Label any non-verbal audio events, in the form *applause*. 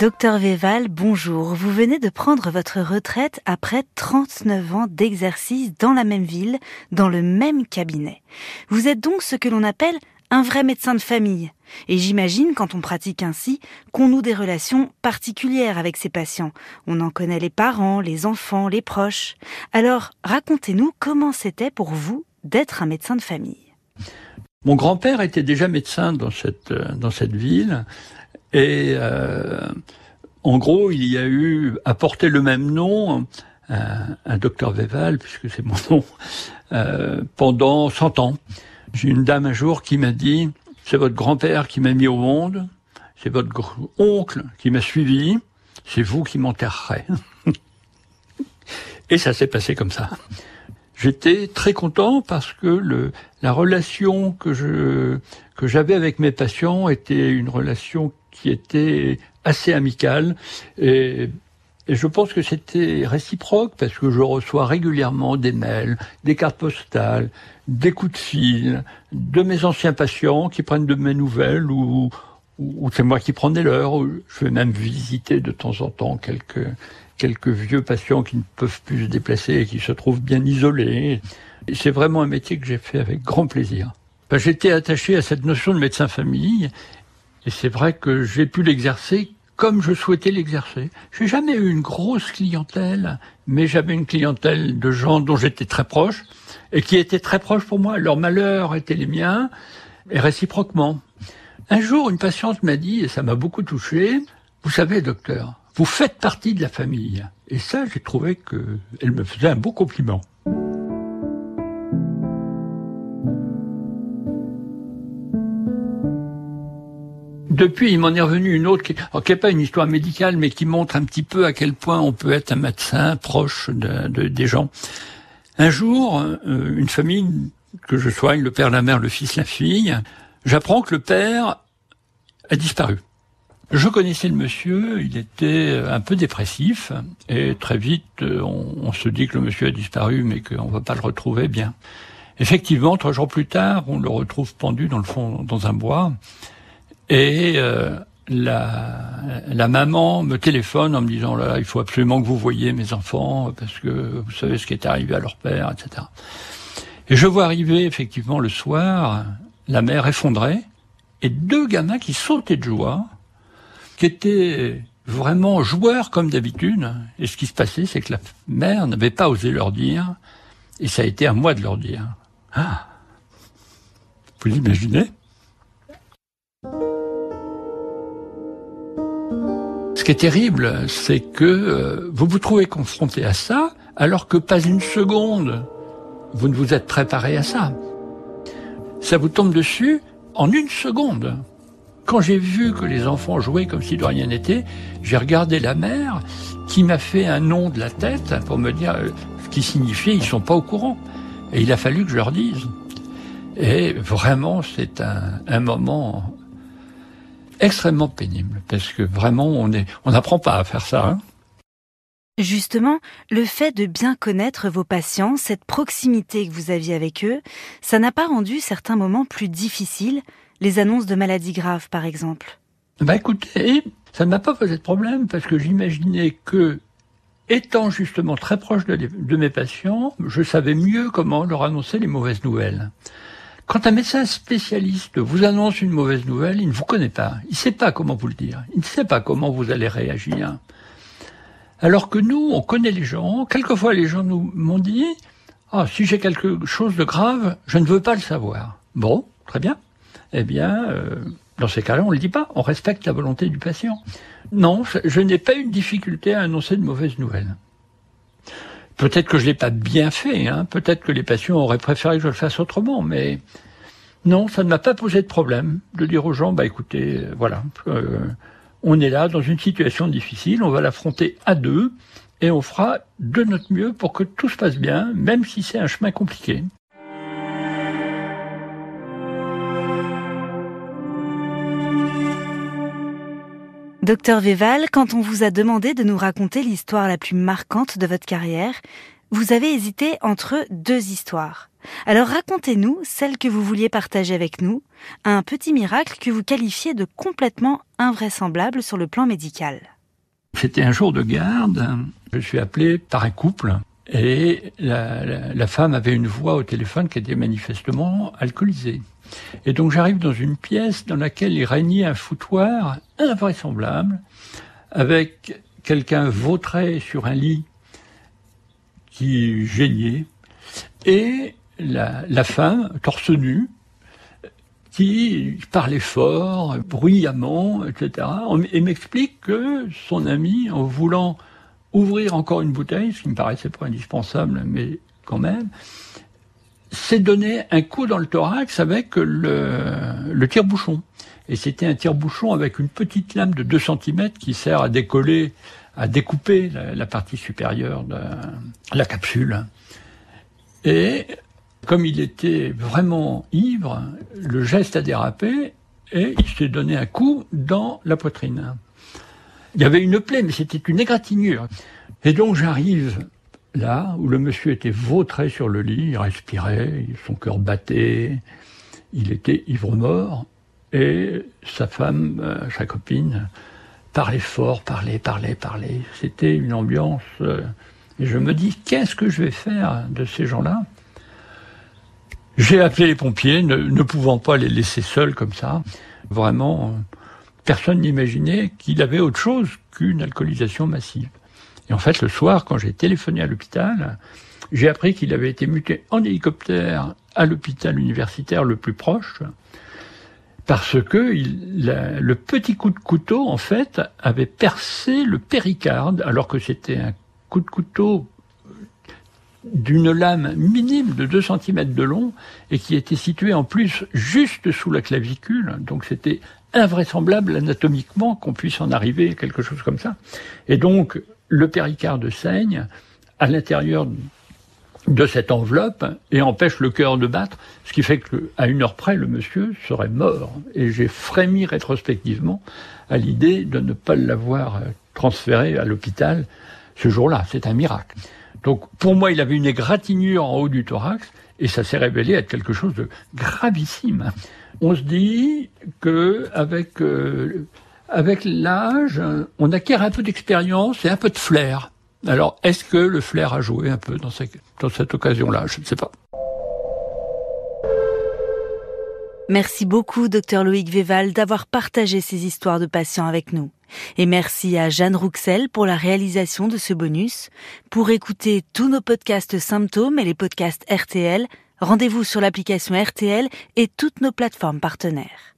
Docteur Véval, bonjour. Vous venez de prendre votre retraite après 39 ans d'exercice dans la même ville, dans le même cabinet. Vous êtes donc ce que l'on appelle un vrai médecin de famille. Et j'imagine, quand on pratique ainsi, qu'on noue des relations particulières avec ses patients. On en connaît les parents, les enfants, les proches. Alors, racontez-nous comment c'était pour vous d'être un médecin de famille. Mon grand-père était déjà médecin dans cette, euh, dans cette ville. Et euh, en gros, il y a eu, à porter le même nom, un, un docteur Véval, puisque c'est mon nom, euh, pendant 100 ans. J'ai une dame un jour qui m'a dit, c'est votre grand-père qui m'a mis au monde, c'est votre oncle qui m'a suivi, c'est vous qui m'enterrerez. *laughs* Et ça s'est passé comme ça. J'étais très content parce que le, la relation que je que j'avais avec mes patients était une relation qui était assez amicale. Et, et je pense que c'était réciproque parce que je reçois régulièrement des mails, des cartes postales, des coups de fil de mes anciens patients qui prennent de mes nouvelles ou, ou c'est moi qui prends des leurs. Je vais même visiter de temps en temps quelques quelques vieux patients qui ne peuvent plus se déplacer et qui se trouvent bien isolés. C'est vraiment un métier que j'ai fait avec grand plaisir. Ben, J'étais attaché à cette notion de médecin famille et c'est vrai que j'ai pu l'exercer comme je souhaitais l'exercer. J'ai jamais eu une grosse clientèle, mais j'avais une clientèle de gens dont j'étais très proche et qui étaient très proches pour moi. Leurs malheurs étaient les miens et réciproquement. Un jour, une patiente m'a dit, et ça m'a beaucoup touché, vous savez, docteur, vous faites partie de la famille. Et ça, j'ai trouvé qu'elle me faisait un beau compliment. Depuis, il m'en est revenu une autre qui n'est pas une histoire médicale, mais qui montre un petit peu à quel point on peut être un médecin proche de, de, des gens. Un jour, euh, une famille que je soigne, le père, la mère, le fils, la fille, j'apprends que le père a disparu. Je connaissais le monsieur, il était un peu dépressif, et très vite, on, on se dit que le monsieur a disparu, mais qu'on va pas le retrouver bien. Effectivement, trois jours plus tard, on le retrouve pendu dans le fond, dans un bois, et euh, la, la maman me téléphone en me disant là, il faut absolument que vous voyiez mes enfants parce que vous savez ce qui est arrivé à leur père, etc. Et je vois arriver effectivement le soir la mère effondrée et deux gamins qui sautaient de joie, qui étaient vraiment joueurs comme d'habitude. Et ce qui se passait, c'est que la mère n'avait pas osé leur dire, et ça a été à moi de leur dire. Ah, vous imaginez? Ce qui est terrible, c'est que euh, vous vous trouvez confronté à ça, alors que pas une seconde, vous ne vous êtes préparé à ça. Ça vous tombe dessus en une seconde. Quand j'ai vu que les enfants jouaient comme si de rien n'était, j'ai regardé la mère qui m'a fait un nom de la tête pour me dire euh, ce qui signifiait ils sont pas au courant. Et il a fallu que je leur dise. Et vraiment, c'est un, moment extrêmement pénible parce que vraiment on n'apprend pas à faire ça. Hein Justement, le fait de bien connaître vos patients, cette proximité que vous aviez avec eux, ça n'a pas rendu certains moments plus difficiles, les annonces de maladies graves par exemple. Bah écoutez, ça ne m'a pas posé de problème parce que j'imaginais que étant justement très proche de, de mes patients, je savais mieux comment leur annoncer les mauvaises nouvelles. Quand un médecin spécialiste vous annonce une mauvaise nouvelle, il ne vous connaît pas. Il ne sait pas comment vous le dire. Il ne sait pas comment vous allez réagir. Alors que nous, on connaît les gens. Quelquefois, les gens nous m'ont dit, ah, si j'ai quelque chose de grave, je ne veux pas le savoir. Bon, très bien. Eh bien, euh, dans ces cas-là, on ne le dit pas. On respecte la volonté du patient. Non, je n'ai pas eu de difficulté à annoncer de mauvaises nouvelles. Peut-être que je l'ai pas bien fait, hein. peut-être que les patients auraient préféré que je le fasse autrement, mais non, ça ne m'a pas posé de problème de dire aux gens, bah écoutez, euh, voilà, euh, on est là dans une situation difficile, on va l'affronter à deux, et on fera de notre mieux pour que tout se passe bien, même si c'est un chemin compliqué. Docteur Véval, quand on vous a demandé de nous raconter l'histoire la plus marquante de votre carrière, vous avez hésité entre deux histoires. Alors racontez-nous celle que vous vouliez partager avec nous, un petit miracle que vous qualifiez de complètement invraisemblable sur le plan médical. C'était un jour de garde, je suis appelé par un couple et la, femme avait une voix au téléphone qui était manifestement alcoolisée. Et donc j'arrive dans une pièce dans laquelle il régnait un foutoir invraisemblable, avec quelqu'un vautré sur un lit qui geignait, et la, la femme, torse nu, qui parlait fort, bruyamment, etc. Et m'explique que son ami, en voulant ouvrir encore une bouteille, ce qui me paraissait pas indispensable, mais quand même, s'est donné un coup dans le thorax avec le, le tire-bouchon. Et c'était un tire-bouchon avec une petite lame de 2 cm qui sert à décoller, à découper la, la partie supérieure de la capsule. Et comme il était vraiment ivre, le geste a dérapé et il s'est donné un coup dans la poitrine. Il y avait une plaie, mais c'était une égratignure. Et donc j'arrive là où le monsieur était vautré sur le lit, il respirait, son cœur battait, il était ivre-mort, et sa femme, euh, sa copine, parlait fort, parlait, parlait, parlait. C'était une ambiance. Euh, et je me dis, qu'est-ce que je vais faire de ces gens-là? J'ai appelé les pompiers, ne, pouvant pas les laisser seuls comme ça. Vraiment, personne n'imaginait qu'il avait autre chose qu'une alcoolisation massive. Et en fait, le soir, quand j'ai téléphoné à l'hôpital, j'ai appris qu'il avait été muté en hélicoptère à l'hôpital universitaire le plus proche, parce que le petit coup de couteau, en fait, avait percé le péricarde, alors que c'était un coup de couteau d'une lame minime de 2 cm de long et qui était situé en plus juste sous la clavicule. Donc c'était invraisemblable anatomiquement qu'on puisse en arriver à quelque chose comme ça. Et donc le péricarde saigne à l'intérieur de cette enveloppe et empêche le cœur de battre, ce qui fait qu'à une heure près, le monsieur serait mort. Et j'ai frémi rétrospectivement à l'idée de ne pas l'avoir transféré à l'hôpital ce jour-là. C'est un miracle. Donc pour moi, il avait une égratignure en haut du thorax et ça s'est révélé être quelque chose de gravissime. On se dit que avec euh, avec l'âge, on acquiert un peu d'expérience et un peu de flair. Alors, est-ce que le flair a joué un peu dans cette, dans cette occasion-là? Je ne sais pas. Merci beaucoup, docteur Loïc Véval, d'avoir partagé ces histoires de patients avec nous. Et merci à Jeanne Rouxel pour la réalisation de ce bonus. Pour écouter tous nos podcasts symptômes et les podcasts RTL, rendez-vous sur l'application RTL et toutes nos plateformes partenaires.